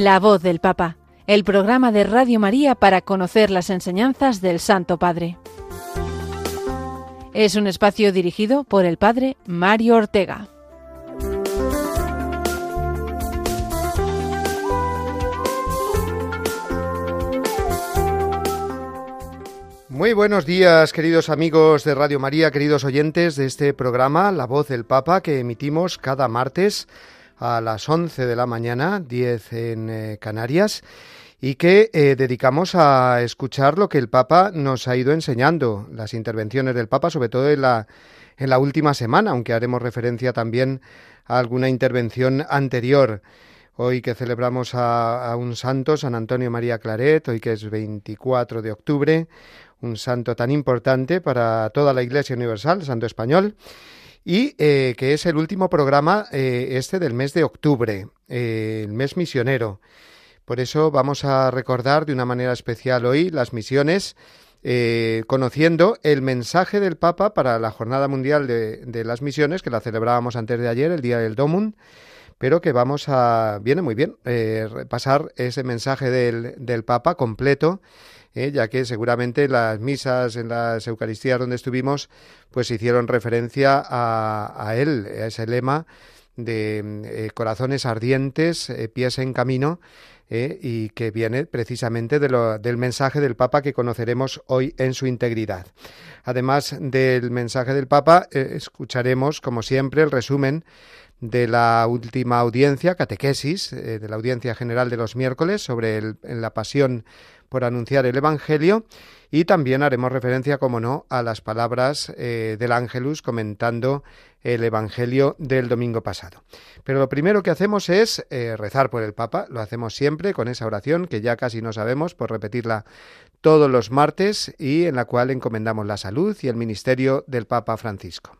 La voz del Papa, el programa de Radio María para conocer las enseñanzas del Santo Padre. Es un espacio dirigido por el Padre Mario Ortega. Muy buenos días, queridos amigos de Radio María, queridos oyentes de este programa, La Voz del Papa, que emitimos cada martes a las 11 de la mañana, 10 en eh, Canarias, y que eh, dedicamos a escuchar lo que el Papa nos ha ido enseñando, las intervenciones del Papa, sobre todo en la, en la última semana, aunque haremos referencia también a alguna intervención anterior. Hoy que celebramos a, a, un santo, San Antonio María Claret, hoy que es 24 de octubre, un santo tan importante para toda la Iglesia Universal, santo español, y eh, que es el último programa eh, este del mes de octubre, eh, el mes misionero. Por eso vamos a recordar de una manera especial hoy las misiones, conociendo el mensaje del Papa para la Jornada Mundial de, de, las Misiones, que la celebrábamos antes de ayer, el Día del Domum, pero que vamos a, viene muy bien, repasar ese mensaje del, del Papa completo ¿eh? ya que seguramente las misas, en las Eucaristías donde estuvimos, pues hicieron referencia a, él, a ese lema de eh, corazones ardientes, eh, pies en camino, y que viene precisamente de lo, del mensaje del Papa que conoceremos hoy en su integridad. Además del mensaje del Papa, escucharemos, como siempre, el resumen de la última audiencia, catequesis, de la audiencia general de los miércoles sobre la pasión por anunciar el Evangelio y también haremos referencia, como no, a las palabras eh, del Ángelus comentando el Evangelio del domingo pasado. Pero lo primero que hacemos es eh, rezar por el Papa, lo hacemos siempre con esa oración que ya casi no sabemos por repetirla todos los martes y en la cual encomendamos la salud y el ministerio del Papa Francisco.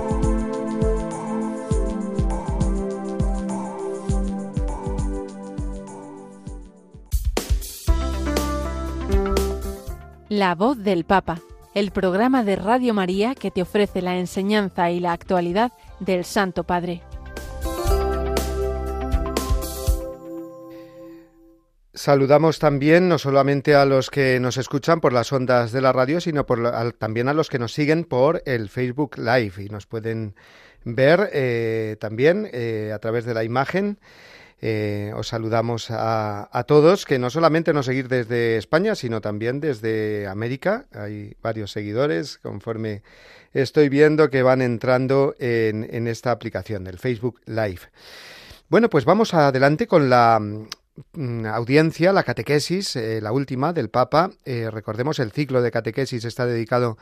La voz del Papa, el programa de Radio María que te ofrece la enseñanza y la actualidad del Santo Padre. Saludamos también no solamente a los que nos escuchan por las ondas de la radio, sino también a los que nos siguen por el Facebook Live y nos pueden ver eh, también eh, a través de la imagen eh, os saludamos a, todos, que no solamente nos seguir desde España, sino también desde América. Hay varios seguidores, conforme estoy viendo que van entrando en, esta aplicación del Facebook Live. Bueno, pues vamos adelante con la mm, audiencia, la catequesis, eh, la última del Papa. Eh, recordemos, el ciclo de catequesis está dedicado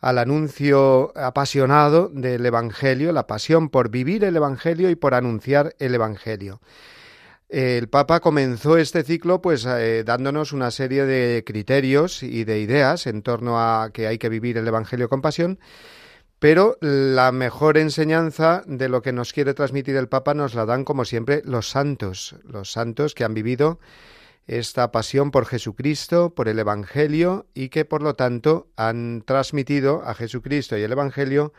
al anuncio apasionado del Evangelio, la pasión por vivir el Evangelio y por anunciar el Evangelio el Papa comenzó este ciclo pues eh, dándonos una serie de criterios y de ideas en torno a que hay que vivir el Evangelio con pasión, pero la mejor enseñanza de lo que nos quiere transmitir el Papa nos la dan como siempre los santos, los santos que han vivido esta pasión por Jesucristo, por el Evangelio y que por lo tanto han transmitido a Jesucristo y el Evangelio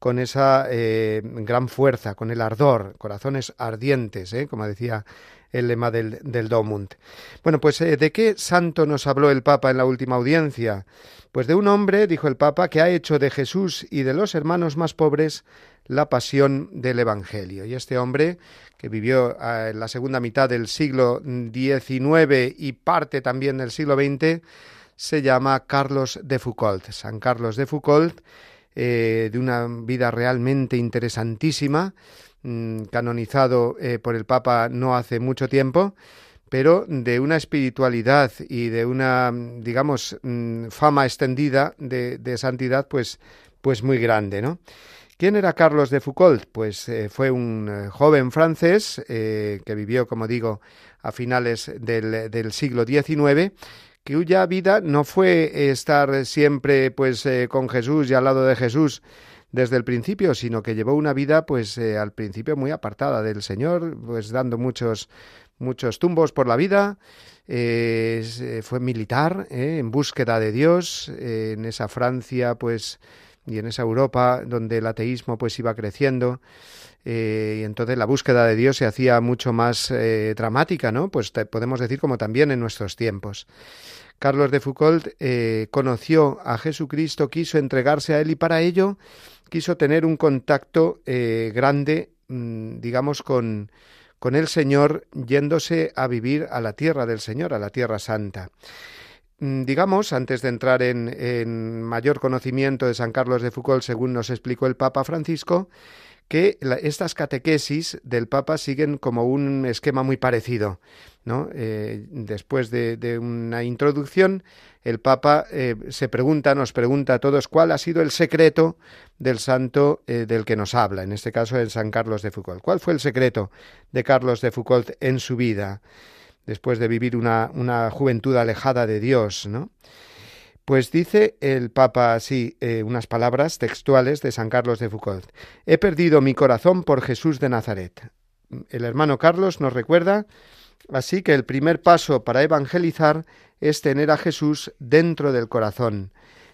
con esa eh, gran fuerza, con el ardor, corazones ardientes, ¿eh? como decía el lema del, del. Bueno, pues eh, ¿de qué santo nos habló el Papa en la última audiencia? Pues de un hombre, dijo el Papa, que ha hecho de Jesús y de los hermanos más pobres la pasión del Evangelio. Y este hombre, que vivió en la segunda mitad del siglo XIX y parte también del siglo XX, se llama Carlos de Foucault. San Carlos de Foucault, eh, de una vida realmente interesantísima, mm, canonizado eh, por el Papa no hace mucho tiempo, pero de una espiritualidad y de una, digamos, mm, fama extendida de, santidad, pues, pues muy grande, ¿no? ¿Quién era Carlos de Foucault? Pues eh, fue un joven francés que vivió, como digo, a finales del, del siglo XIX cuya vida no fue estar siempre pues eh, con Jesús y al lado de Jesús desde el principio, sino que llevó una vida pues eh, al principio muy apartada del Señor, pues dando muchos muchos tumbos por la vida, eh, fue militar en búsqueda de Dios en esa Francia pues y en esa Europa donde el ateísmo pues iba creciendo y entonces la búsqueda de Dios se hacía mucho más dramática, ¿no? Pues podemos decir como también en nuestros tiempos. Carlos de Foucault eh, conoció a Jesucristo, quiso entregarse a él y para ello quiso tener un contacto eh, grande, mm, digamos, con, con el Señor, yéndose a vivir a la tierra del Señor, a la tierra santa. Mm, digamos, antes de entrar en, en mayor conocimiento de San Carlos de Foucault, según nos explicó el Papa Francisco, que estas catequesis del Papa siguen como un esquema muy parecido. ¿no? Eh, después de, una introducción, el Papa eh, se pregunta, nos pregunta a todos cuál ha sido el secreto del santo eh, del que nos habla, en este caso el San Carlos de Foucault. ¿Cuál fue el secreto de Carlos de Foucault en su vida, después de vivir una, una juventud alejada de Dios? ¿no? Pues dice el Papa así eh, unas palabras textuales de San Carlos de Foucault. He perdido mi corazón por Jesús de Nazaret. El hermano Carlos nos recuerda así que el primer paso para evangelizar es tener a Jesús dentro del corazón,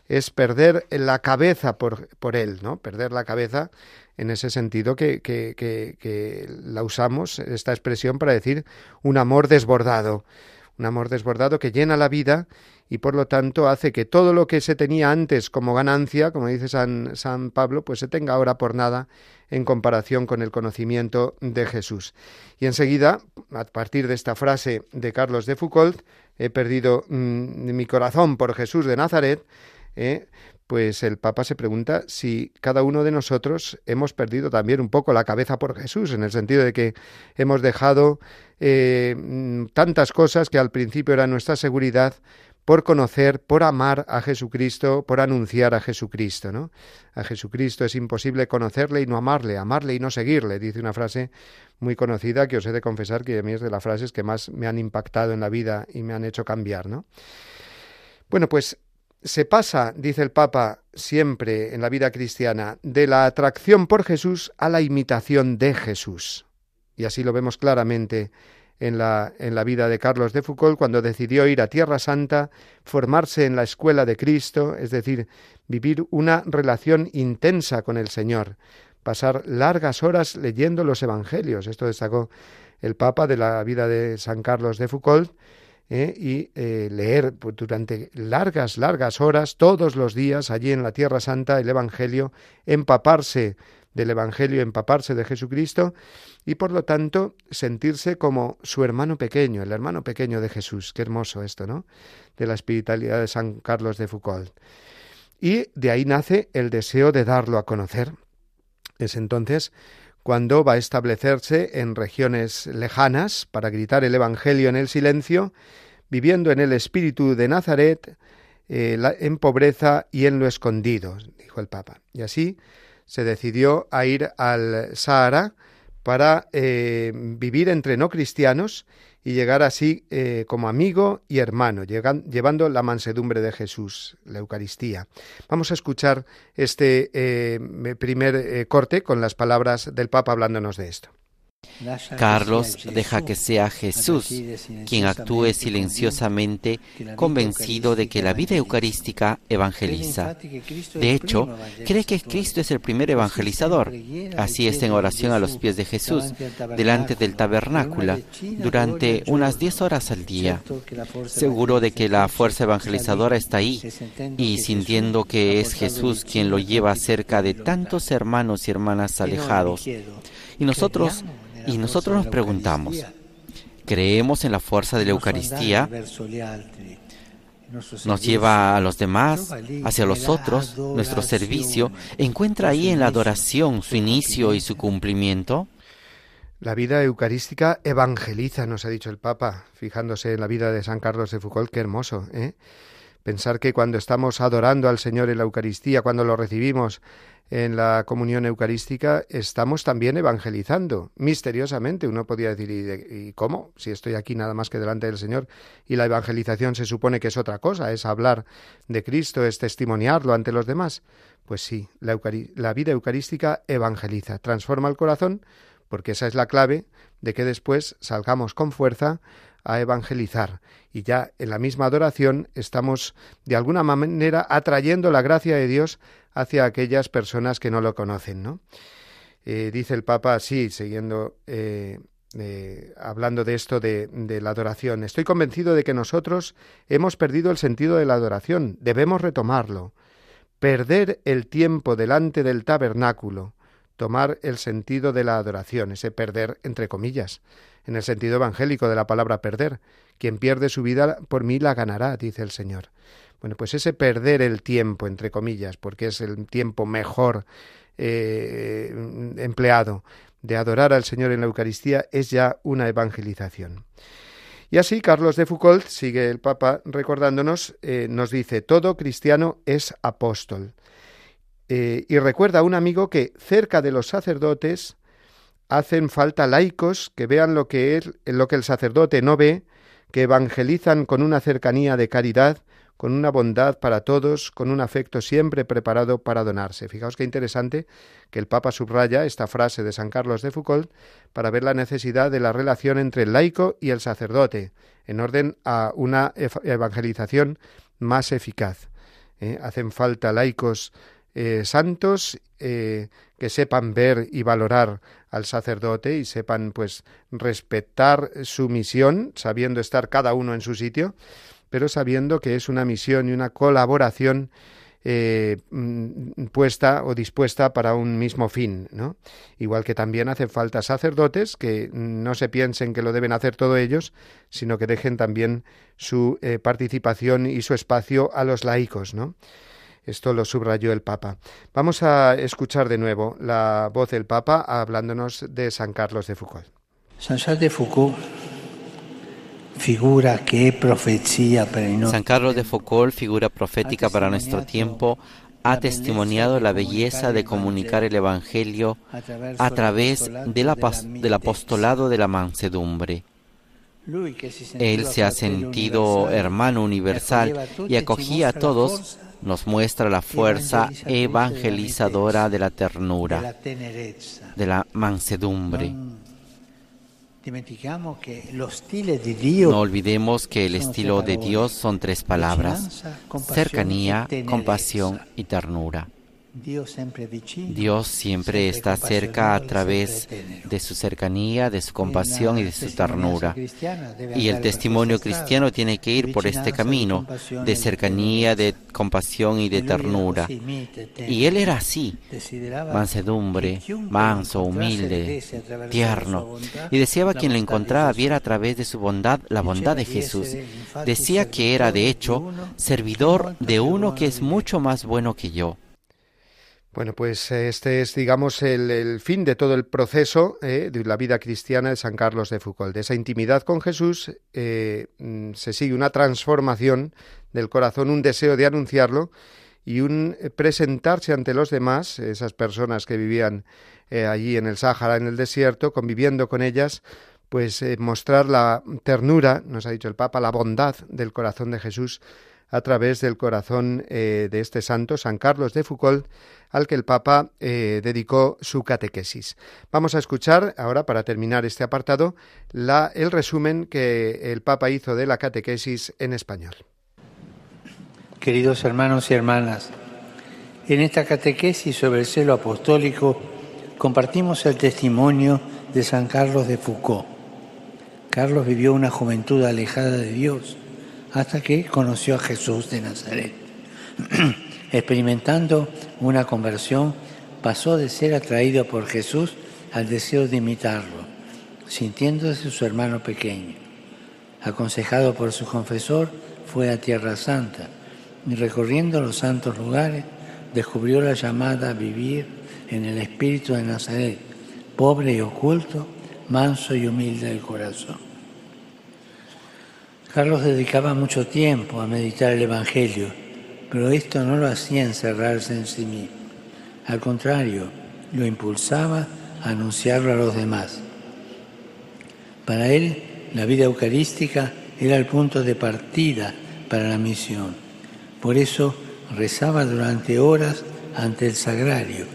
es perder la cabeza por, por él, ¿no? Perder la cabeza en ese sentido que, que, que, que la usamos, esta expresión, para decir un amor desbordado, un amor desbordado que llena la vida y por lo tanto hace que todo lo que se tenía antes como ganancia, como dice San, San Pablo, pues se tenga ahora por nada en comparación con el conocimiento de Jesús. Y enseguida, a partir de esta frase de Carlos de Foucault, he perdido mm, mi corazón por Jesús de Nazaret, eh, pues el Papa se pregunta si cada uno de nosotros hemos perdido también un poco la cabeza por Jesús, en el sentido de que hemos dejado eh, mm, tantas cosas que al principio era nuestra seguridad por conocer, por amar a Jesucristo, por anunciar a Jesucristo, ¿no? A Jesucristo es imposible conocerle y no amarle, amarle y no seguirle, dice una frase muy conocida que os he de confesar que a mí es de las frases que más me han impactado en la vida y me han hecho cambiar, ¿no? Bueno, pues se pasa, dice el Papa, siempre en la vida cristiana, de la atracción por Jesús a la imitación de Jesús. Y así lo vemos claramente en la, en la vida de Carlos de Foucault cuando decidió ir a Tierra Santa, formarse en la escuela de Cristo, es decir, vivir una relación intensa con el Señor, pasar largas horas leyendo los Evangelios. Esto destacó el Papa de la vida de San Carlos de Foucault. ¿eh? y eh, leer durante largas, largas horas, todos los días, allí en la Tierra Santa, el Evangelio, empaparse del Evangelio, empaparse de Jesucristo y por lo tanto sentirse como su hermano pequeño, el hermano pequeño de Jesús. Qué hermoso esto, ¿no? De la espiritualidad de San Carlos de Foucault. Y de ahí nace el deseo de darlo a conocer. Es entonces cuando va a establecerse en regiones lejanas para gritar el Evangelio en el silencio, viviendo en el espíritu de Nazaret, eh, en pobreza y en lo escondido, dijo el Papa. Y así se decidió a ir al Sahara para eh, vivir entre no cristianos y llegar así eh, como amigo y hermano, llevando la mansedumbre de Jesús, la Eucaristía. Vamos a escuchar este eh, primer corte con las palabras del Papa hablándonos de esto. Carlos deja que sea Jesús quien actúe silenciosamente, convencido de que la vida eucarística evangeliza. De hecho, cree que Cristo es el primer evangelizador. Así está en oración a los pies de Jesús, delante del tabernáculo, durante unas diez horas al día, seguro de que la fuerza evangelizadora está ahí y sintiendo que es Jesús quien lo lleva cerca de tantos hermanos y hermanas alejados. Y nosotros y nosotros nos preguntamos, ¿creemos en la fuerza de la Eucaristía? nos lleva a los demás, hacia los otros, nuestro servicio, encuentra ahí en la adoración su inicio y su cumplimiento. La vida eucarística evangeliza, nos ha dicho el Papa, fijándose en la vida de San Carlos de Foucault, qué hermoso, ¿eh? Pensar que cuando estamos adorando al Señor en la Eucaristía, cuando lo recibimos en la comunión eucarística, estamos también evangelizando, misteriosamente. Uno podría decir, ¿y, cómo? Si estoy aquí nada más que delante del Señor y la evangelización se supone que es otra cosa, es hablar de Cristo, es testimoniarlo ante los demás. Pues sí, la, la vida eucarística evangeliza, transforma el corazón, porque esa es la clave de que después salgamos con fuerza a evangelizar y ya en la misma adoración estamos de alguna manera atrayendo la gracia de Dios hacia aquellas personas que no lo conocen, ¿no? Eh, dice el Papa así, siguiendo eh, eh, hablando de esto de, de, la adoración. Estoy convencido de que nosotros hemos perdido el sentido de la adoración. Debemos retomarlo. Perder el tiempo delante del tabernáculo, tomar el sentido de la adoración, ese perder entre comillas, en el sentido evangélico de la palabra perder. Quien pierde su vida por mí la ganará, dice el Señor. Bueno, pues ese perder el tiempo, entre comillas, porque es el tiempo mejor eh, empleado de adorar al Señor en la Eucaristía, es ya una evangelización. Y así Carlos de Foucault, sigue el Papa recordándonos, eh, nos dice, todo cristiano es apóstol. Eh, y recuerda a un amigo que cerca de los sacerdotes hacen falta laicos que vean lo que, lo que el sacerdote no ve, que evangelizan con una cercanía de caridad, con una bondad para todos, con un afecto siempre preparado para donarse. Fijaos qué interesante que el Papa subraya esta frase de San Carlos de Foucault para ver la necesidad de la relación entre el laico y el sacerdote, en orden a una evangelización más eficaz. ¿eh? Hacen falta laicos eh, santos eh, que sepan ver y valorar al sacerdote y sepan pues respetar su misión, sabiendo estar cada uno en su sitio, pero sabiendo que es una misión y una colaboración eh, mm, puesta o dispuesta para un mismo fin, ¿no? Igual que también hacen falta sacerdotes que no se piensen que lo deben hacer todos ellos, sino que dejen también su participación y su espacio a los laicos, ¿no? Esto lo subrayó el Papa. Vamos a escuchar de nuevo la voz del Papa hablándonos de San Carlos de Foucault. San Charles de Foucault figura que profecía para San Carlos de Foucault, figura profética para nuestro tiempo, ha testimoniado la belleza de comunicar el Evangelio a través del apostolado de la mansedumbre. Él se ha sentido hermano universal y acogía a todos nos muestra la fuerza evangelizadora de la ternura, de la mansedumbre. No olvidemos que el estilo de Dios son tres palabras, cercanía, compasión y ternura. Dios siempre está cerca a través de su cercanía, de su compasión y de su ternura. Y el testimonio cristiano tiene que ir por este camino de cercanía, de compasión y de ternura. Y él era así, mansedumbre, manso, humilde, tierno. Y deseaba quien lo encontraba viera a través de su bondad la bondad de Jesús. Decía que era, de hecho, servidor de uno que es mucho más bueno que yo. Bueno, pues este es, digamos, el, fin de todo el proceso eh, de la vida cristiana de San Carlos de Foucault. De esa intimidad con Jesús eh, mm, se sigue una transformación del corazón, un deseo de anunciarlo y un eh, presentarse ante los demás, esas personas que vivían allí en el Sáhara, en el desierto, conviviendo con ellas, pues mostrar la ternura, nos ha dicho el Papa, la bondad del corazón de Jesús a través del corazón de este santo, San Carlos de Foucault, al que el Papa eh, dedicó su catequesis. Vamos a escuchar ahora, para terminar este apartado, la, el resumen que el Papa hizo de la catequesis en español. Queridos hermanos y hermanas, en esta catequesis sobre el celo apostólico compartimos el testimonio de San Carlos de Foucault. Carlos vivió una juventud alejada de Dios hasta que conoció a Jesús de Nazaret. Experimentando una conversión, pasó de ser atraído por Jesús al deseo de imitarlo, sintiéndose su hermano pequeño. Aconsejado por su confesor, fue a Tierra Santa y recorriendo los santos lugares descubrió la llamada a vivir en el espíritu de Nazaret, pobre y oculto, manso y humilde de corazón. Carlos dedicaba mucho tiempo a meditar el Evangelio, pero esto no lo hacía encerrarse en sí mismo. Al contrario, lo impulsaba a anunciarlo a los demás. Para él, la vida eucarística era el punto de partida para la misión. Por eso rezaba durante horas ante el sagrario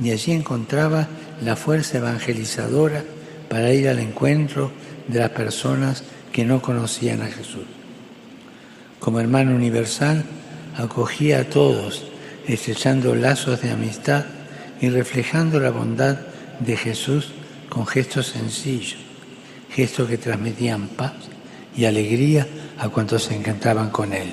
y allí encontraba la fuerza evangelizadora para ir al encuentro de las personas que no conocían a Jesús. Como hermano universal, acogía a todos, estrechando lazos de amistad y reflejando la bondad de Jesús con gestos sencillos, gestos que transmitían paz y alegría a cuantos se encantaban con él.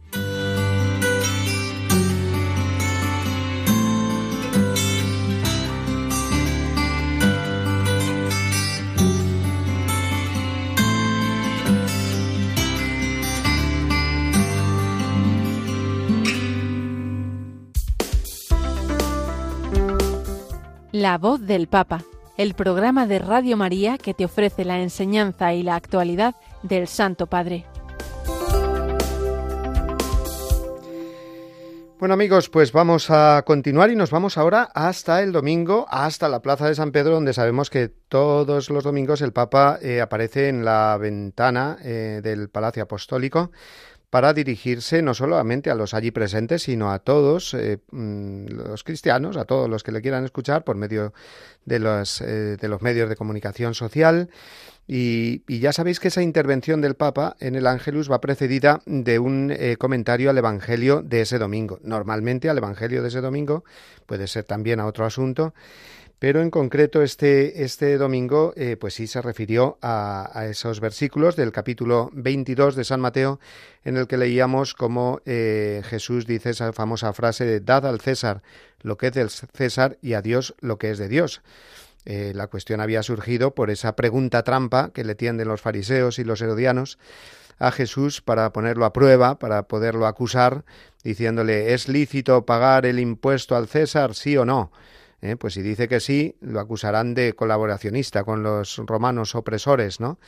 La voz del Papa, el programa de Radio María que te ofrece la enseñanza y la actualidad del Santo Padre. Bueno amigos, pues vamos a continuar y nos vamos ahora hasta el domingo, hasta la Plaza de San Pedro, donde sabemos que todos los domingos el Papa eh, aparece en la ventana eh, del Palacio Apostólico para dirigirse no solamente a los allí presentes, sino a todos eh, mm, los cristianos, a todos los que le quieran escuchar por medio de los, eh, los medios de comunicación social. Y, ya sabéis que esa intervención del Papa en el Ángelus va precedida de un eh, comentario al Evangelio de ese domingo. Normalmente al Evangelio de ese domingo, puede ser también a otro asunto, pero en concreto este, este domingo eh, pues sí se refirió a, esos versículos del capítulo 22 de San Mateo en el que leíamos cómo eh, Jesús dice esa famosa frase de dad al César lo que es del César y a Dios lo que es de Dios. Eh, la cuestión había surgido por esa pregunta trampa que le tienden los fariseos y los herodianos a Jesús para ponerlo a prueba, para poderlo acusar, diciéndole ¿es lícito pagar el impuesto al César, sí o no? ¿Eh? Pues si dice que sí, lo acusarán de colaboracionista con los romanos opresores, ¿no?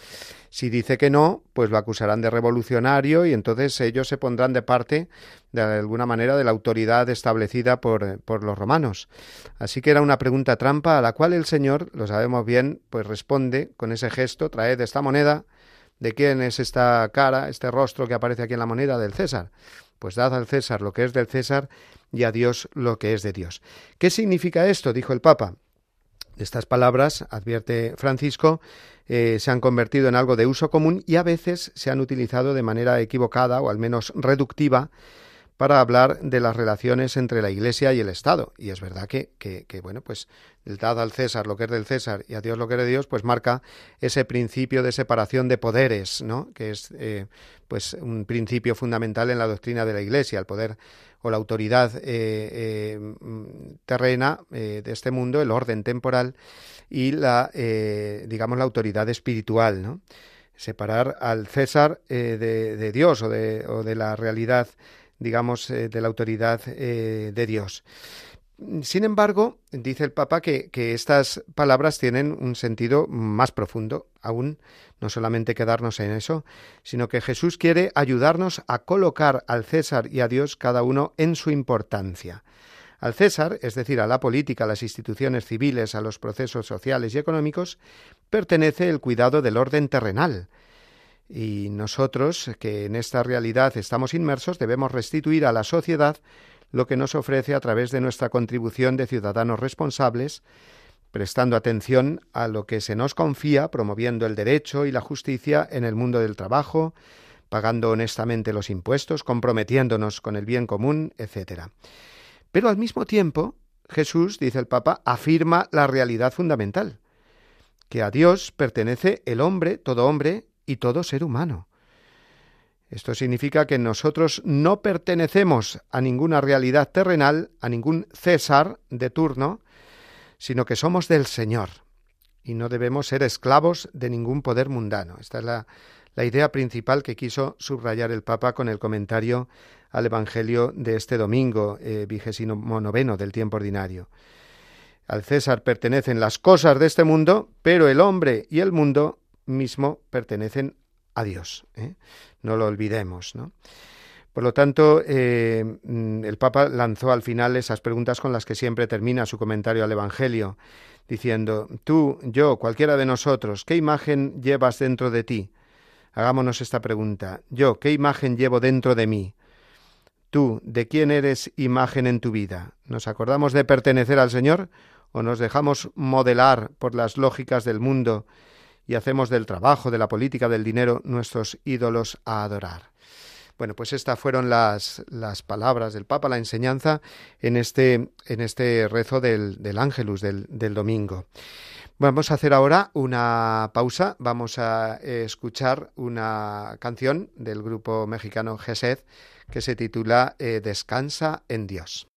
Si dice que no, pues lo acusarán de revolucionario y entonces ellos se pondrán de parte, de alguna manera, de la autoridad establecida por, por los romanos. Así que era una pregunta trampa a la cual el Señor, lo sabemos bien, pues responde con ese gesto, traed esta moneda, ¿de quién es esta cara, este rostro que aparece aquí en la moneda? Del César. Pues dad al César lo que es del César y a Dios lo que es de Dios. ¿Qué significa esto? dijo el Papa. Estas palabras, advierte Francisco, eh, se han convertido en algo de uso común y a veces se han utilizado de manera equivocada o al menos reductiva para hablar de las relaciones entre la Iglesia y el Estado. Y es verdad que, bueno, pues el dad al César lo que es del César y a Dios lo que es de Dios, pues marca ese principio de separación de poderes, ¿no? Que es, eh, pues, un principio fundamental en la doctrina de la Iglesia, el poder o la autoridad eh, eh, terrena de este mundo, el orden temporal y la, digamos, la autoridad espiritual, ¿no? Separar al César de, de, Dios o de, o de la realidad digamos, eh, de la autoridad eh, de Dios. Sin embargo, dice el Papa que, que, estas palabras tienen un sentido más profundo, aún no solamente quedarnos en eso, sino que Jesús quiere ayudarnos a colocar al César y a Dios cada uno en su importancia. Al César, es decir, a la política, a las instituciones civiles, a los procesos sociales y económicos, pertenece el cuidado del orden terrenal, y nosotros, que en esta realidad estamos inmersos, debemos restituir a la sociedad lo que nos ofrece a través de nuestra contribución de ciudadanos responsables, prestando atención a lo que se nos confía, promoviendo el derecho y la justicia en el mundo del trabajo, pagando honestamente los impuestos, comprometiéndonos con el bien común, etc. Pero al mismo tiempo, Jesús, dice el Papa, afirma la realidad fundamental, que a Dios pertenece el hombre, todo hombre y todo ser humano. Esto significa que nosotros no pertenecemos a ninguna realidad terrenal, a ningún César de turno, sino que somos del Señor y no debemos ser esclavos de ningún poder mundano. Esta es la, idea principal que quiso subrayar el Papa con el comentario al Evangelio de este domingo, eh, vigésimo noveno del tiempo ordinario. Al César pertenecen las cosas de este mundo, pero el hombre y el mundo mismo pertenecen a Dios. ¿eh? No lo olvidemos, ¿no? Por lo tanto, eh, mm, el Papa lanzó al final esas preguntas con las que siempre termina su comentario al Evangelio, diciendo, tú, yo, cualquiera de nosotros, ¿qué imagen llevas dentro de ti? Hagámonos esta pregunta. Yo, ¿qué imagen llevo dentro de mí? Tú, ¿de quién eres imagen en tu vida? ¿Nos acordamos de pertenecer al Señor o nos dejamos modelar por las lógicas del mundo y hacemos del trabajo, de la política, del dinero nuestros ídolos a adorar? Bueno, pues estas fueron las, las palabras del Papa, la enseñanza en este, en este rezo del, del Ángelus del, del domingo. Vamos a hacer ahora una pausa, vamos a escuchar una canción del grupo mexicano Gesed que se titula eh, Descansa en Dios.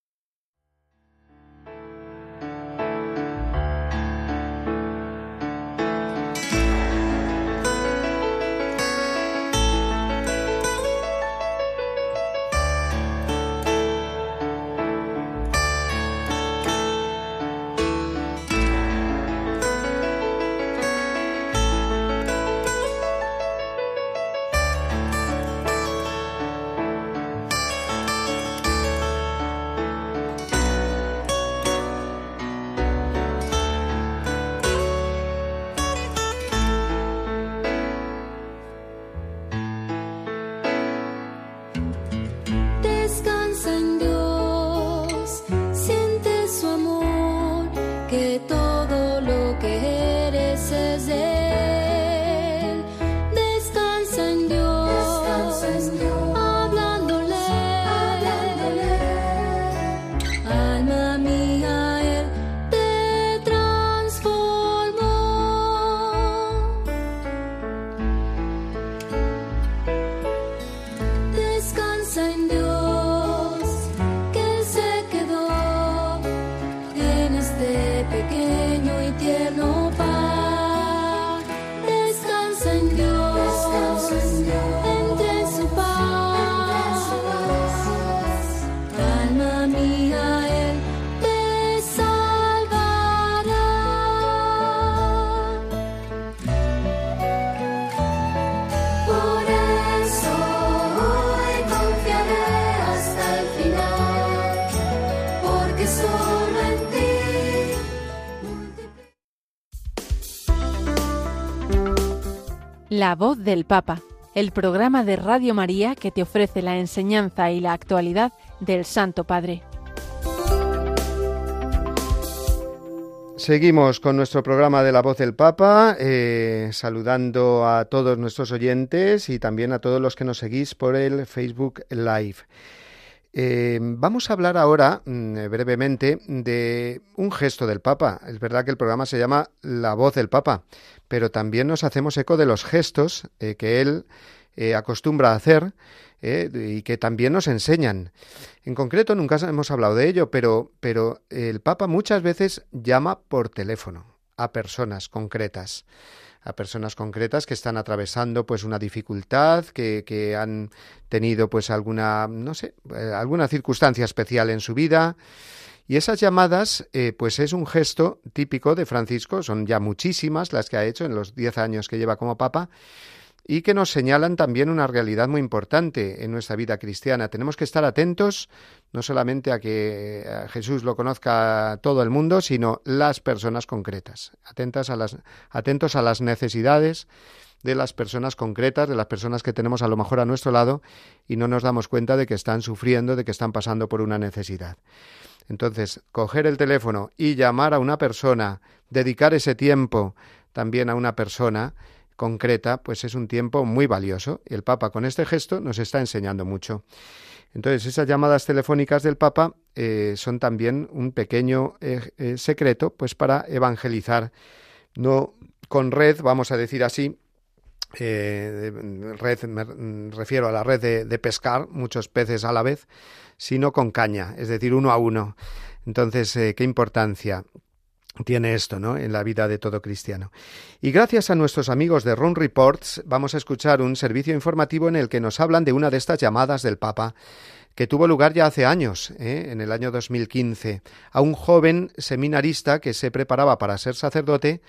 La voz del Papa, el programa de Radio María que te ofrece la enseñanza y la actualidad del Santo Padre. Seguimos con nuestro programa de la voz del Papa, eh, saludando a todos nuestros oyentes y también a todos los que nos seguís por el Facebook Live. Eh, vamos a hablar ahora mm, brevemente de un gesto del Papa. Es verdad que el programa se llama La voz del Papa, pero también nos hacemos eco de los gestos eh, que él eh, acostumbra a hacer eh, y que también nos enseñan. En concreto, nunca hemos hablado de ello, pero el Papa muchas veces llama por teléfono a personas concretas a personas concretas que están atravesando pues una dificultad, que, que han tenido pues alguna, no sé, alguna circunstancia especial en su vida, y esas llamadas, eh, pues es un gesto típico de Francisco, son ya muchísimas las que ha hecho en los diez años que lleva como Papa, y que nos señalan también una realidad muy importante en nuestra vida cristiana. Tenemos que estar atentos no solamente a que Jesús lo conozca todo el mundo, sino las personas concretas, atentas a las, atentos a las necesidades de las personas concretas, de las personas que tenemos a lo mejor a nuestro lado y no nos damos cuenta de que están sufriendo, de que están pasando por una necesidad. Entonces, coger el teléfono y llamar a una persona, dedicar ese tiempo también a una persona concreta, pues es un tiempo muy valioso. El Papa con este gesto nos está enseñando mucho. Entonces, esas llamadas telefónicas del Papa eh, son también un pequeño eh, eh, secreto, pues para evangelizar, no con red, vamos a decir así, red, me refiero a la red de, pescar, muchos peces a la vez, sino con caña, es decir, uno a uno. Entonces, qué importancia tiene esto, ¿no? En la vida de todo cristiano. Y gracias a nuestros amigos de Run Reports, vamos a escuchar un servicio informativo en el que nos hablan de una de estas llamadas del Papa que tuvo lugar ya hace años, ¿eh? en el año 2015, a un joven seminarista que se preparaba para ser sacerdote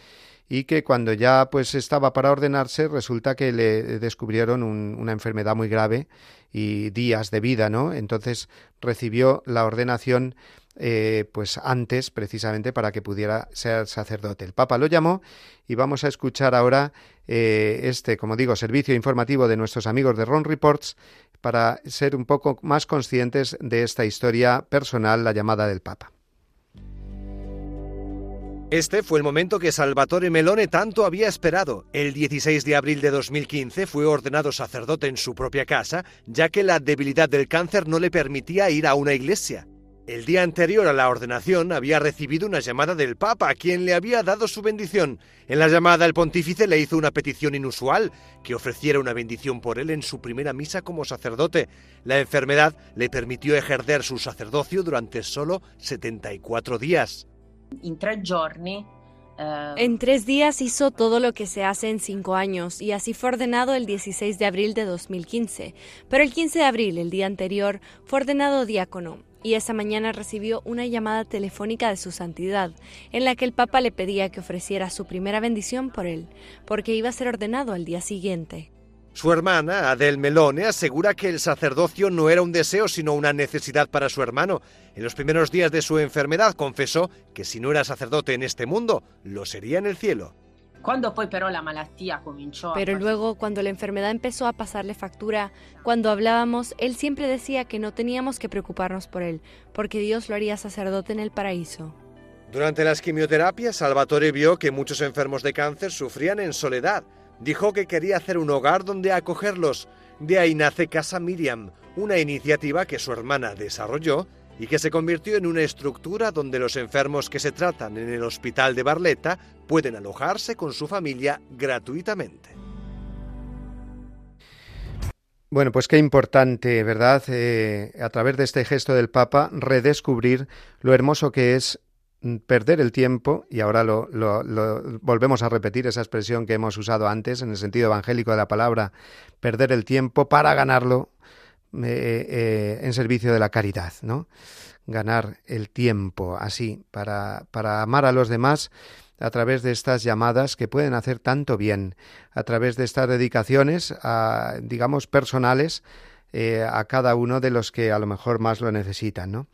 y que cuando ya pues estaba para ordenarse resulta que le descubrieron una enfermedad muy grave y días de vida, ¿no? Entonces recibió la ordenación eh, pues antes precisamente para que pudiera ser sacerdote. El Papa lo llamó y vamos a escuchar ahora eh, este, como digo, servicio informativo de nuestros amigos de Ron Reports para ser un poco más conscientes de esta historia personal, la llamada del Papa. Este fue el momento que Salvatore Melone tanto había esperado. El 16 de abril de 2015 fue ordenado sacerdote en su propia casa, ya que la debilidad del cáncer no le permitía ir a una iglesia. El día anterior a la ordenación había recibido una llamada del Papa, quien le había dado su bendición. En la llamada el pontífice le hizo una petición inusual, que ofreciera una bendición por él en su primera misa como sacerdote. La enfermedad le permitió ejercer su sacerdocio durante solo 74 días. En tres eh, en tres días hizo todo lo que se hace en cinco años y así fue ordenado el 16 de abril de 2015. Pero el 15 de abril, el día anterior, fue ordenado diácono y esa mañana recibió una llamada telefónica de su santidad, en la que el Papa le pedía que ofreciera su primera bendición por él, porque iba a ser ordenado al día siguiente. Su hermana, Adel Melone, asegura que el sacerdocio no era un deseo sino una necesidad para su hermano. En los primeros días de su enfermedad confesó que si no era sacerdote en este mundo, lo sería en el cielo. Pero luego, cuando la enfermedad empezó a pasarle factura, cuando hablábamos, él siempre decía que no teníamos que preocuparnos por él, porque Dios lo haría sacerdote en el paraíso. Durante las quimioterapias, Salvatore vio que muchos enfermos de cáncer sufrían en soledad. Dijo que quería hacer un hogar donde acogerlos. De ahí nace Casa Miriam, una iniciativa que su hermana desarrolló y que se convirtió en una estructura donde los enfermos que se tratan en el hospital de Barletta pueden alojarse con su familia gratuitamente. Bueno, pues qué importante, ¿verdad? Eh, a través de este gesto del Papa, redescubrir lo hermoso que es perder el tiempo, y ahora lo, volvemos a repetir esa expresión que hemos usado antes en el sentido evangélico de la palabra, perder el tiempo para ganarlo eh, eh, en servicio de la caridad, ¿no? Ganar el tiempo así para, para amar a los demás a través de estas llamadas que pueden hacer tanto bien, a través de estas dedicaciones, digamos, personales eh, a cada uno de los que a lo mejor más lo necesitan, ¿no?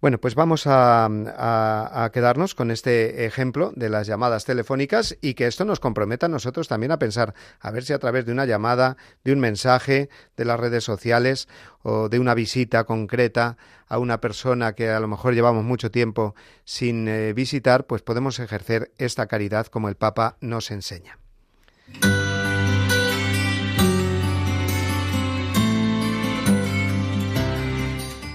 Bueno, pues vamos a, quedarnos con este ejemplo de las llamadas telefónicas y que esto nos comprometa a nosotros también a pensar, a ver si a través de una llamada, de un mensaje, de las redes sociales o de una visita concreta a una persona que a lo mejor llevamos mucho tiempo sin eh, visitar, pues podemos ejercer esta caridad como el Papa nos enseña.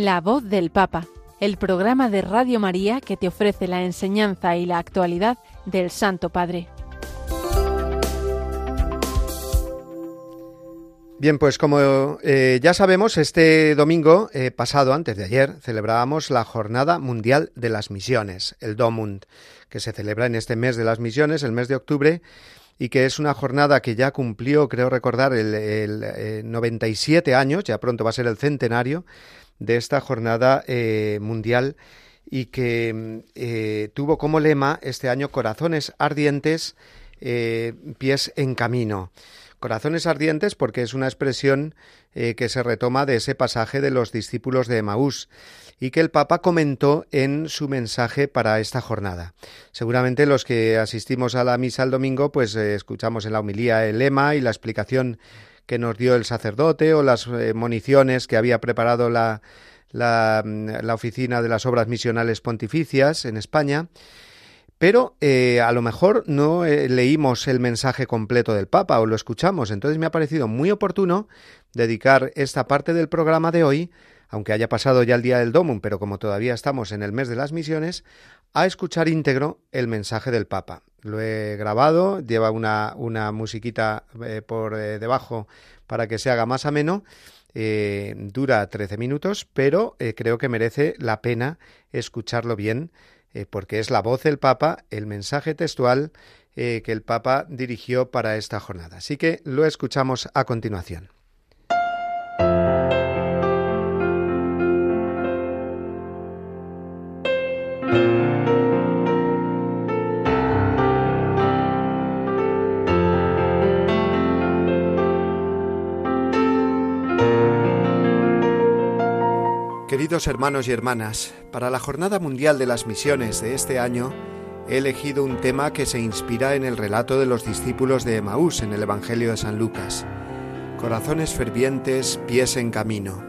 La voz del Papa, el programa de Radio María que te ofrece la enseñanza y la actualidad del Santo Padre. Bien, pues como eh, ya sabemos, este domingo eh, pasado, antes de ayer, celebrábamos la Jornada Mundial de las Misiones, el DOMUND, que se celebra en este mes de las misiones, el mes de octubre, y que es una jornada que ya cumplió, creo recordar, el, 97 eh, años, ya pronto va a ser el centenario de esta jornada mundial y que tuvo como lema este año Corazones Ardientes, Pies en Camino. Corazones ardientes porque es una expresión eh, que se retoma de ese pasaje de los discípulos de Emaús y que el Papa comentó en su mensaje para esta jornada. Seguramente los que asistimos a la misa el domingo pues eh, escuchamos en la humilía el lema y la explicación que nos dio el sacerdote o las eh, municiones que había preparado la, la, mm, la oficina de las obras misionales pontificias en España. Pero eh, a lo mejor no eh, leímos el mensaje completo del Papa o lo escuchamos, entonces me ha parecido muy oportuno dedicar esta parte del programa de hoy, aunque haya pasado ya el día del Domum, pero como todavía estamos en el mes de las misiones, a escuchar íntegro el mensaje del Papa. Lo he grabado, lleva una, una musiquita eh, por debajo para que se haga más ameno. dura 13 minutos, pero creo que merece la pena escucharlo bien eh, porque es la voz del Papa, el mensaje textual eh, que el Papa dirigió para esta jornada. Así que lo escuchamos a continuación. Queridos hermanos y hermanas, para la Jornada Mundial de las Misiones de este año, he elegido un tema que se inspira en el relato de los discípulos de Emaús en el Evangelio de San Lucas. Corazones fervientes, pies en camino.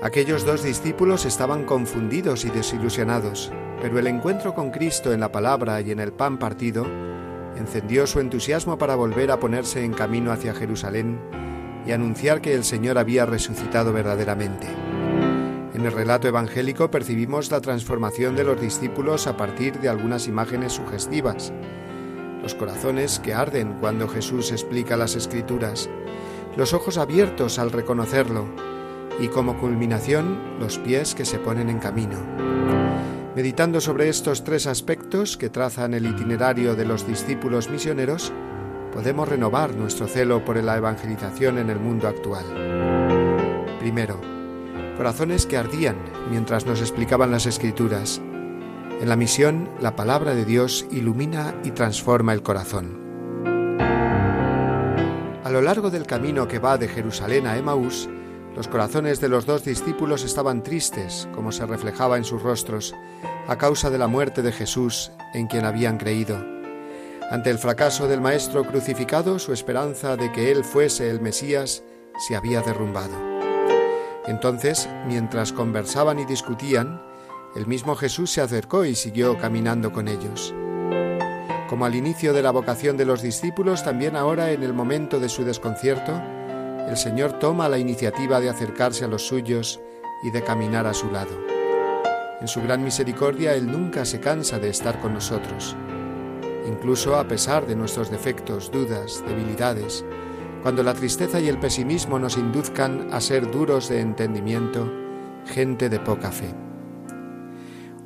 Aquellos dos discípulos estaban confundidos y desilusionados, pero el encuentro con Cristo en la palabra y en el pan partido encendió su entusiasmo para volver a ponerse en camino hacia Jerusalén y anunciar que el Señor había resucitado verdaderamente. En el relato evangélico percibimos la transformación de los discípulos a partir de algunas imágenes sugestivas. Los corazones que arden cuando Jesús explica las escrituras, los ojos abiertos al reconocerlo y como culminación los pies que se ponen en camino. Meditando sobre estos tres aspectos que trazan el itinerario de los discípulos misioneros, podemos renovar nuestro celo por la evangelización en el mundo actual. Primero, corazones que ardían mientras nos explicaban las escrituras. En la misión, la palabra de Dios ilumina y transforma el corazón. A lo largo del camino que va de Jerusalén a Emaús, los corazones de los dos discípulos estaban tristes, como se reflejaba en sus rostros, a causa de la muerte de Jesús en quien habían creído. Ante el fracaso del Maestro crucificado, su esperanza de que Él fuese el Mesías se había derrumbado. Entonces, mientras conversaban y discutían, el mismo Jesús se acercó y siguió caminando con ellos. Como al inicio de la vocación de los discípulos, también ahora en el momento de su desconcierto, el Señor toma la iniciativa de acercarse a los suyos y de caminar a su lado. En su gran misericordia, Él nunca se cansa de estar con nosotros. Incluso a pesar de nuestros defectos, dudas, debilidades, cuando la tristeza y el pesimismo nos induzcan a ser duros de entendimiento, gente de poca fe.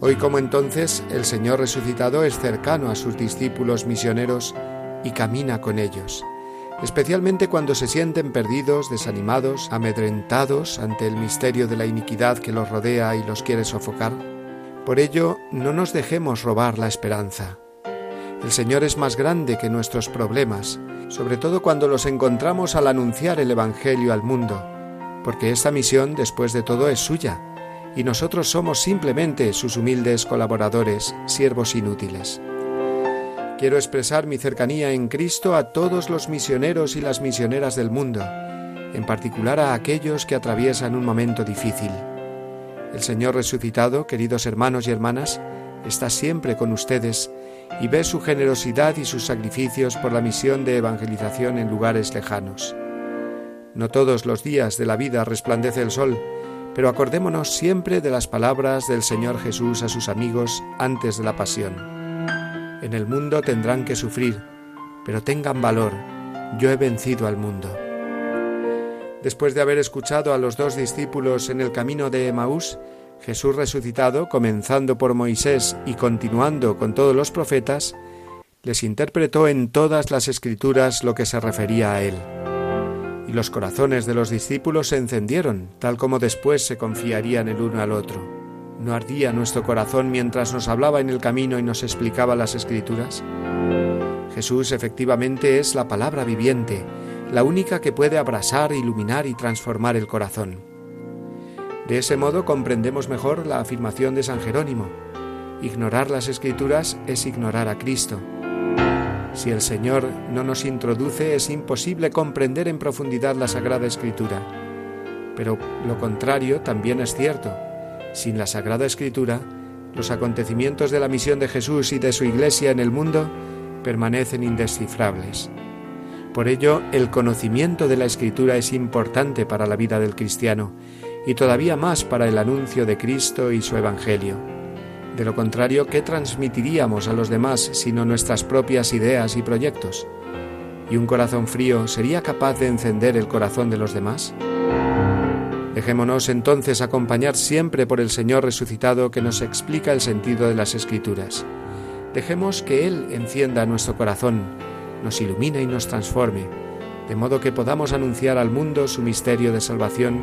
Hoy como entonces, el Señor resucitado es cercano a sus discípulos misioneros y camina con ellos, especialmente cuando se sienten perdidos, desanimados, amedrentados ante el misterio de la iniquidad que los rodea y los quiere sofocar. Por ello, no nos dejemos robar la esperanza. El Señor es más grande que nuestros problemas, sobre todo cuando los encontramos al anunciar el Evangelio al mundo, porque esta misión, después de todo, es suya, y nosotros somos simplemente sus humildes colaboradores, siervos inútiles. Quiero expresar mi cercanía en Cristo a todos los misioneros y las misioneras del mundo, en particular a aquellos que atraviesan un momento difícil. El Señor resucitado, queridos hermanos y hermanas, está siempre con ustedes y ve su generosidad y sus sacrificios por la misión de evangelización en lugares lejanos. No todos los días de la vida resplandece el sol, pero acordémonos siempre de las palabras del Señor Jesús a sus amigos antes de la pasión. En el mundo tendrán que sufrir, pero tengan valor, yo he vencido al mundo. Después de haber escuchado a los dos discípulos en el camino de Emaús, Jesús resucitado, comenzando por Moisés y continuando con todos los profetas, les interpretó en todas las escrituras lo que se refería a él. Y los corazones de los discípulos se encendieron, tal como después se confiarían el uno al otro. ¿No ardía nuestro corazón mientras nos hablaba en el camino y nos explicaba las escrituras? Jesús efectivamente es la palabra viviente, la única que puede abrasar, iluminar y transformar el corazón. De ese modo comprendemos mejor la afirmación de San Jerónimo. Ignorar las escrituras es ignorar a Cristo. Si el Señor no nos introduce es imposible comprender en profundidad la Sagrada Escritura. Pero lo contrario también es cierto. Sin la Sagrada Escritura, los acontecimientos de la misión de Jesús y de su Iglesia en el mundo permanecen indescifrables. Por ello, el conocimiento de la Escritura es importante para la vida del cristiano y todavía más para el anuncio de Cristo y su Evangelio. De lo contrario, ¿qué transmitiríamos a los demás sino nuestras propias ideas y proyectos? ¿Y un corazón frío sería capaz de encender el corazón de los demás? Dejémonos entonces acompañar siempre por el Señor resucitado que nos explica el sentido de las Escrituras. Dejemos que Él encienda nuestro corazón, nos ilumine y nos transforme, de modo que podamos anunciar al mundo su misterio de salvación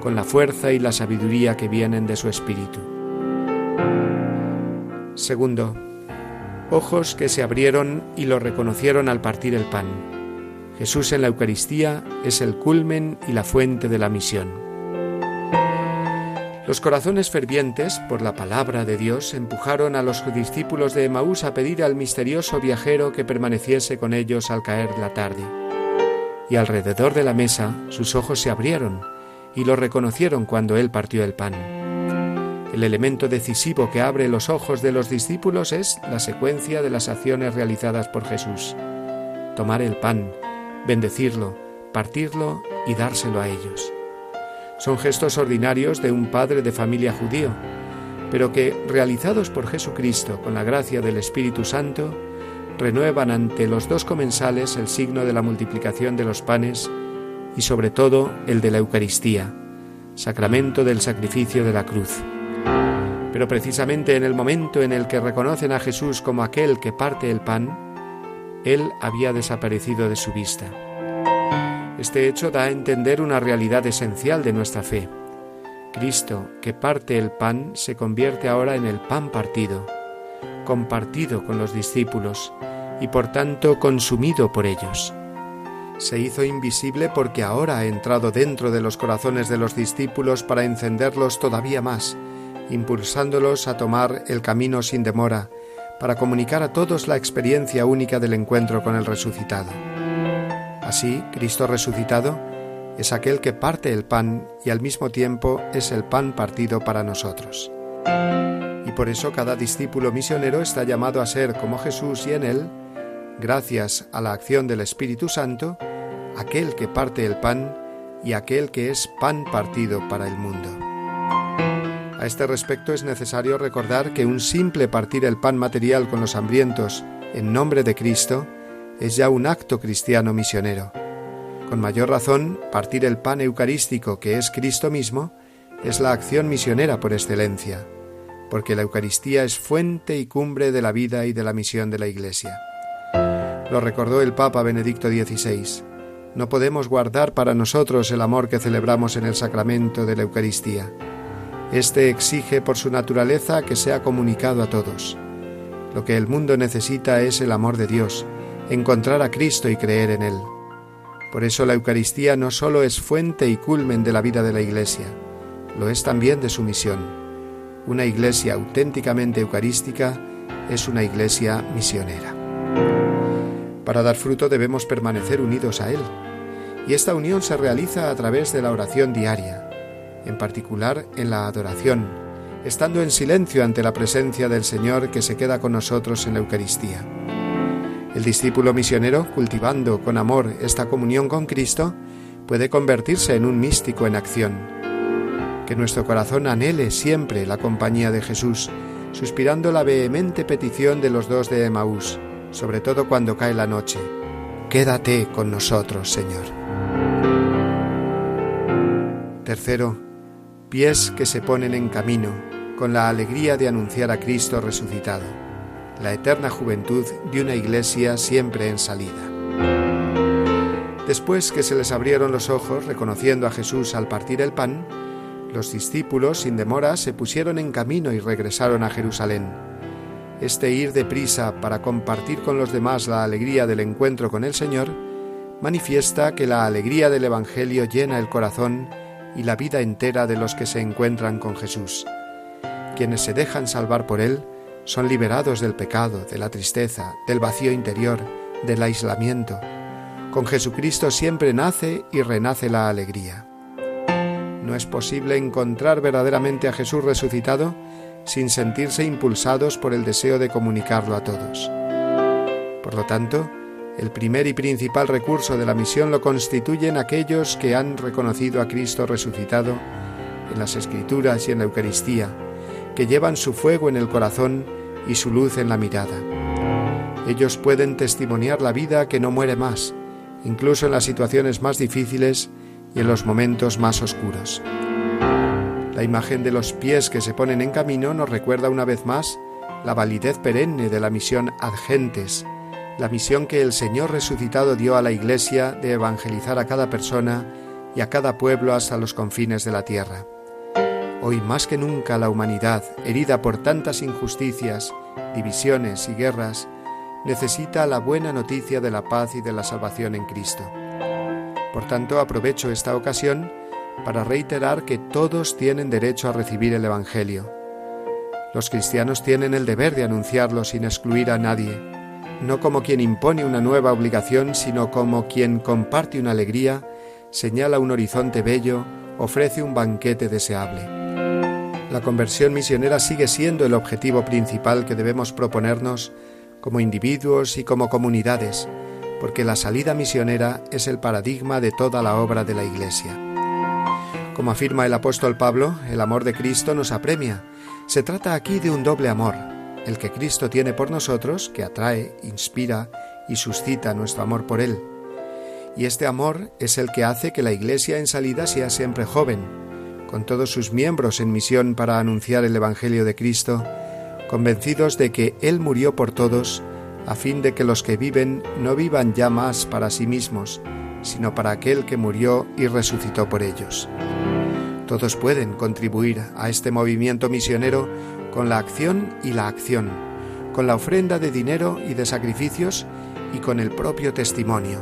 con la fuerza y la sabiduría que vienen de su Espíritu. Segundo, ojos que se abrieron y lo reconocieron al partir el pan. Jesús en la Eucaristía es el culmen y la fuente de la misión. Los corazones fervientes por la palabra de Dios empujaron a los discípulos de Emaús a pedir al misterioso viajero que permaneciese con ellos al caer la tarde. Y alrededor de la mesa sus ojos se abrieron y lo reconocieron cuando él partió el pan. El elemento decisivo que abre los ojos de los discípulos es la secuencia de las acciones realizadas por Jesús. Tomar el pan, bendecirlo, partirlo y dárselo a ellos. Son gestos ordinarios de un padre de familia judío, pero que, realizados por Jesucristo con la gracia del Espíritu Santo, renuevan ante los dos comensales el signo de la multiplicación de los panes y sobre todo el de la Eucaristía, sacramento del sacrificio de la cruz. Pero precisamente en el momento en el que reconocen a Jesús como aquel que parte el pan, Él había desaparecido de su vista. Este hecho da a entender una realidad esencial de nuestra fe. Cristo, que parte el pan, se convierte ahora en el pan partido, compartido con los discípulos y por tanto consumido por ellos. Se hizo invisible porque ahora ha entrado dentro de los corazones de los discípulos para encenderlos todavía más, impulsándolos a tomar el camino sin demora, para comunicar a todos la experiencia única del encuentro con el resucitado. Así, Cristo resucitado es aquel que parte el pan y al mismo tiempo es el pan partido para nosotros. Y por eso cada discípulo misionero está llamado a ser como Jesús y en él, gracias a la acción del Espíritu Santo, aquel que parte el pan y aquel que es pan partido para el mundo. A este respecto es necesario recordar que un simple partir el pan material con los hambrientos en nombre de Cristo es ya un acto cristiano misionero. Con mayor razón, partir el pan eucarístico que es Cristo mismo es la acción misionera por excelencia, porque la Eucaristía es fuente y cumbre de la vida y de la misión de la Iglesia. Lo recordó el Papa Benedicto XVI. No podemos guardar para nosotros el amor que celebramos en el sacramento de la Eucaristía. Este exige por su naturaleza que sea comunicado a todos. Lo que el mundo necesita es el amor de Dios, encontrar a Cristo y creer en Él. Por eso la Eucaristía no solo es fuente y culmen de la vida de la Iglesia, lo es también de su misión. Una Iglesia auténticamente eucarística es una Iglesia misionera. Para dar fruto debemos permanecer unidos a Él, y esta unión se realiza a través de la oración diaria, en particular en la adoración, estando en silencio ante la presencia del Señor que se queda con nosotros en la Eucaristía. El discípulo misionero, cultivando con amor esta comunión con Cristo, puede convertirse en un místico en acción. Que nuestro corazón anhele siempre la compañía de Jesús, suspirando la vehemente petición de los dos de Emaús, sobre todo cuando cae la noche. Quédate con nosotros, Señor. Tercero, pies que se ponen en camino con la alegría de anunciar a Cristo resucitado, la eterna juventud de una iglesia siempre en salida. Después que se les abrieron los ojos reconociendo a Jesús al partir el pan, los discípulos sin demora se pusieron en camino y regresaron a Jerusalén. Este ir deprisa para compartir con los demás la alegría del encuentro con el Señor manifiesta que la alegría del Evangelio llena el corazón y la vida entera de los que se encuentran con Jesús. Quienes se dejan salvar por Él son liberados del pecado, de la tristeza, del vacío interior, del aislamiento. Con Jesucristo siempre nace y renace la alegría. No es posible encontrar verdaderamente a Jesús resucitado sin sentirse impulsados por el deseo de comunicarlo a todos. Por lo tanto, el primer y principal recurso de la misión lo constituyen aquellos que han reconocido a Cristo resucitado en las Escrituras y en la Eucaristía, que llevan su fuego en el corazón y su luz en la mirada. Ellos pueden testimoniar la vida que no muere más, incluso en las situaciones más difíciles y en los momentos más oscuros. La imagen de los pies que se ponen en camino nos recuerda una vez más la validez perenne de la misión ad gentes, la misión que el Señor resucitado dio a la Iglesia de evangelizar a cada persona y a cada pueblo hasta los confines de la tierra. Hoy más que nunca la humanidad, herida por tantas injusticias, divisiones y guerras, necesita la buena noticia de la paz y de la salvación en Cristo. Por tanto, aprovecho esta ocasión para reiterar que todos tienen derecho a recibir el Evangelio. Los cristianos tienen el deber de anunciarlo sin excluir a nadie no como quien impone una nueva obligación, sino como quien comparte una alegría, señala un horizonte bello, ofrece un banquete deseable. La conversión misionera sigue siendo el objetivo principal que debemos proponernos como individuos y como comunidades, porque la salida misionera es el paradigma de toda la obra de la Iglesia. Como afirma el apóstol Pablo, el amor de Cristo nos apremia. Se trata aquí de un doble amor, el que Cristo tiene por nosotros, que atrae, inspira y suscita nuestro amor por Él. Y este amor es el que hace que la Iglesia en salida sea siempre joven, con todos sus miembros en misión para anunciar el Evangelio de Cristo, convencidos de que Él murió por todos, a fin de que los que viven no vivan ya más para sí mismos, sino para aquel que murió y resucitó por ellos. Todos pueden contribuir a este movimiento misionero con la acción y la acción, con la ofrenda de dinero y de sacrificios y con el propio testimonio.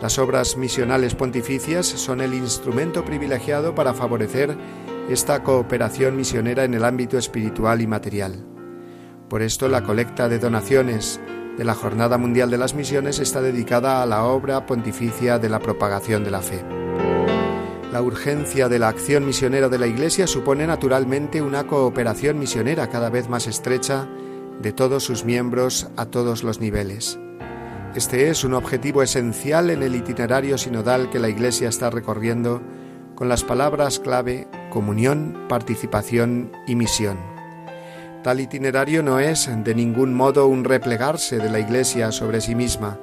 Las obras misionales pontificias son el instrumento privilegiado para favorecer esta cooperación misionera en el ámbito espiritual y material. Por esto la colecta de donaciones de la Jornada Mundial de las Misiones está dedicada a la obra pontificia de la propagación de la fe. La urgencia de la acción misionera de la Iglesia supone naturalmente una cooperación misionera cada vez más estrecha de todos sus miembros a todos los niveles. Este es un objetivo esencial en el itinerario sinodal que la Iglesia está recorriendo con las palabras clave comunión, participación y misión. Tal itinerario no es de ningún modo un replegarse de la Iglesia sobre sí misma,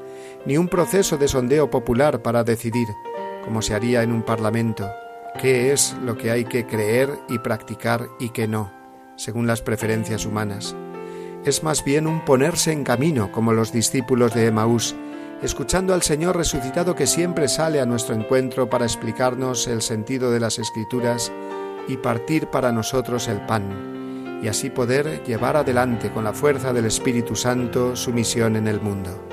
ni un proceso de sondeo popular para decidir como se haría en un parlamento, qué es lo que hay que creer y practicar y qué no, según las preferencias humanas. Es más bien un ponerse en camino, como los discípulos de Emaús, escuchando al Señor resucitado que siempre sale a nuestro encuentro para explicarnos el sentido de las Escrituras y partir para nosotros el pan, y así poder llevar adelante con la fuerza del Espíritu Santo su misión en el mundo.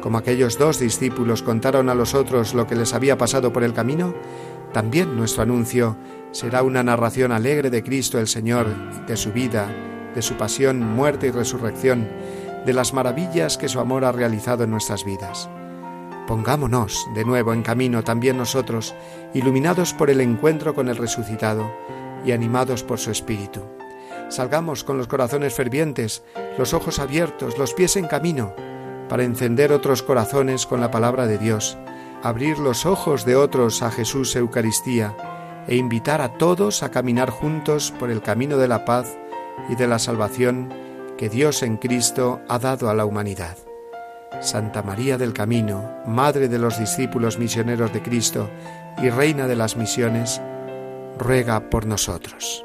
Como aquellos dos discípulos contaron a los otros lo que les había pasado por el camino, también nuestro anuncio será una narración alegre de Cristo el Señor, de su vida, de su pasión, muerte y resurrección, de las maravillas que su amor ha realizado en nuestras vidas. Pongámonos de nuevo en camino también nosotros, iluminados por el encuentro con el resucitado y animados por su Espíritu. Salgamos con los corazones fervientes, los ojos abiertos, los pies en camino, para encender otros corazones con la palabra de Dios, abrir los ojos de otros a Jesús Eucaristía e invitar a todos a caminar juntos por el camino de la paz y de la salvación que Dios en Cristo ha dado a la humanidad. Santa María del Camino, Madre de los discípulos misioneros de Cristo y Reina de las misiones, ruega por nosotros.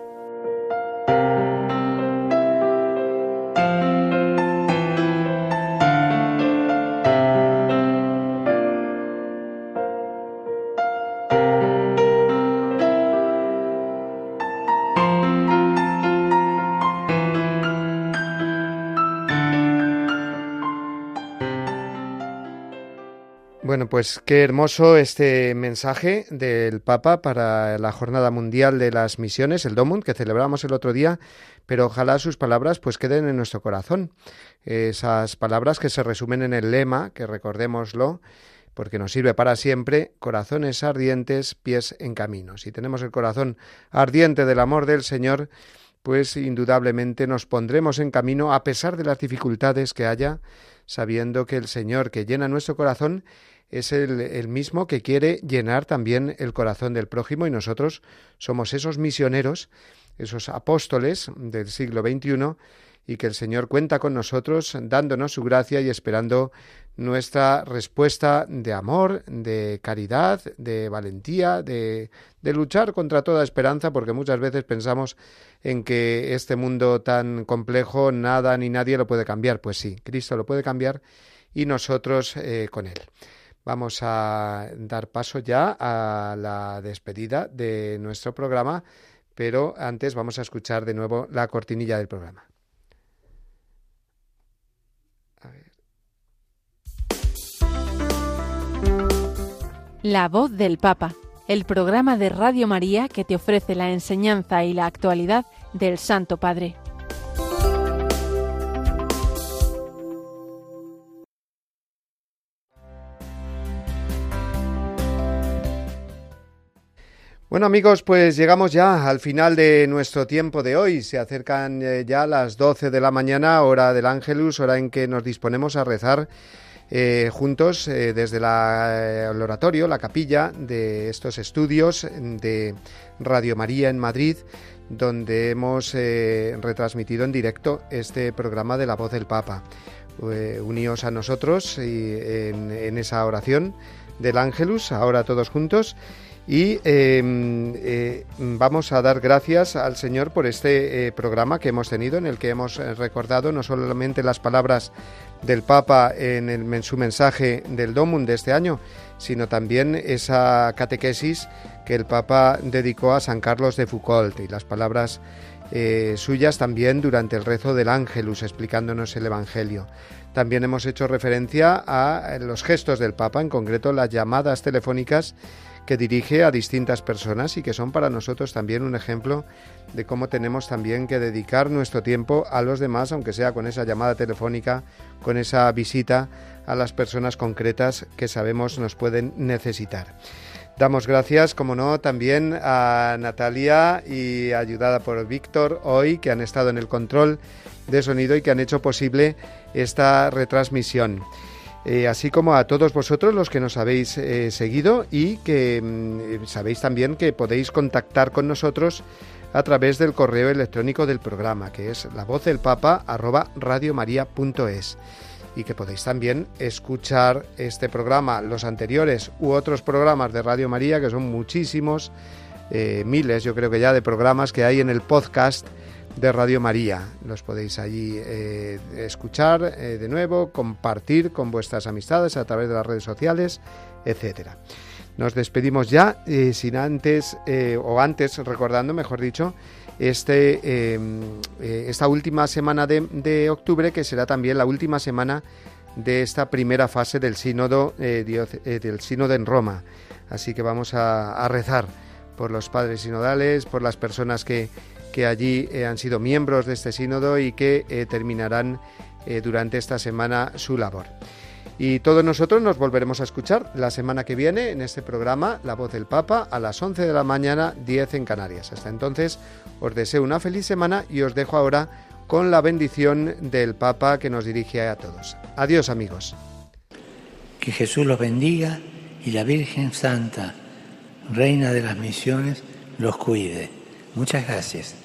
Pues qué hermoso este mensaje del Papa para la Jornada Mundial de las Misiones, el DOMUND, que celebramos el otro día, pero ojalá sus palabras pues queden en nuestro corazón. Esas palabras que se resumen en el lema, que recordémoslo, porque nos sirve para siempre, corazones ardientes, pies en camino. Si tenemos el corazón ardiente del amor del Señor, pues indudablemente nos pondremos en camino a pesar de las dificultades que haya, sabiendo que el Señor que llena nuestro corazón es el, mismo que quiere llenar también el corazón del prójimo y nosotros somos esos misioneros, esos apóstoles del siglo XXI y que el Señor cuenta con nosotros dándonos su gracia y esperando nuestra respuesta de amor, de caridad, de valentía, de, luchar contra toda esperanza, porque muchas veces pensamos en que este mundo tan complejo nada ni nadie lo puede cambiar. Pues sí, Cristo lo puede cambiar y nosotros eh, con Él. Vamos a dar paso ya a la despedida de nuestro programa, pero antes vamos a escuchar de nuevo la cortinilla del programa. La voz del Papa, el programa de Radio María que te ofrece la enseñanza y la actualidad del Santo Padre. Bueno amigos, pues llegamos ya al final de nuestro tiempo de hoy. Se acercan eh, ya las 12 de la mañana, hora del Ángelus, hora en que nos disponemos a rezar eh, juntos eh, desde el oratorio, la capilla de estos estudios de Radio María en Madrid, donde hemos retransmitido en directo este programa de la voz del Papa. uníos a nosotros en, en esa oración del Ángelus, ahora todos juntos y em, eh, vamos a dar gracias al Señor por este eh, programa que hemos tenido, en el que hemos eh, recordado no solamente las palabras del Papa en, su mensaje del Domum de este año, sino también esa catequesis que el Papa dedicó a San Carlos de Foucault y las palabras suyas también durante el rezo del Ángelus, explicándonos el Evangelio. También hemos hecho referencia a los gestos del Papa, en concreto las llamadas telefónicas que dirige a distintas personas y que son para nosotros también un ejemplo de cómo tenemos también que dedicar nuestro tiempo a los demás, aunque sea con esa llamada telefónica, con esa visita a las personas concretas que sabemos nos pueden necesitar. Damos gracias, como no, también a Natalia y ayudada por Víctor hoy, que han estado en el control de sonido y que han hecho posible esta retransmisión. Eh, así como a todos vosotros los que nos habéis eh, seguido y que mm, sabéis también que podéis contactar con nosotros a través del correo electrónico del programa, que es la voz del papa y que podéis también escuchar este programa, los anteriores u otros programas de Radio María, que son muchísimos, eh, miles yo creo que ya de programas que hay en el podcast de Radio María. Los podéis allí eh, escuchar eh, de nuevo, compartir con vuestras amistades a través de las redes sociales, etcétera. Nos despedimos ya, eh, sin antes, o antes, recordando, mejor dicho, este, em, esta última semana de, octubre, que será también la última semana de esta primera fase del sínodo, del sínodo en Roma. Así que vamos a rezar por los padres sinodales, por las personas que que allí eh, han sido miembros de este sínodo y que eh, terminarán eh, durante esta semana su labor. Y todos nosotros nos volveremos a escuchar la semana que viene en este programa La voz del Papa a las 11 de la mañana, 10 en Canarias. Hasta entonces os deseo una feliz semana y os dejo ahora con la bendición del Papa que nos dirige a todos. Adiós amigos. Que Jesús los bendiga y la Virgen Santa, Reina de las Misiones, los cuide. Muchas gracias.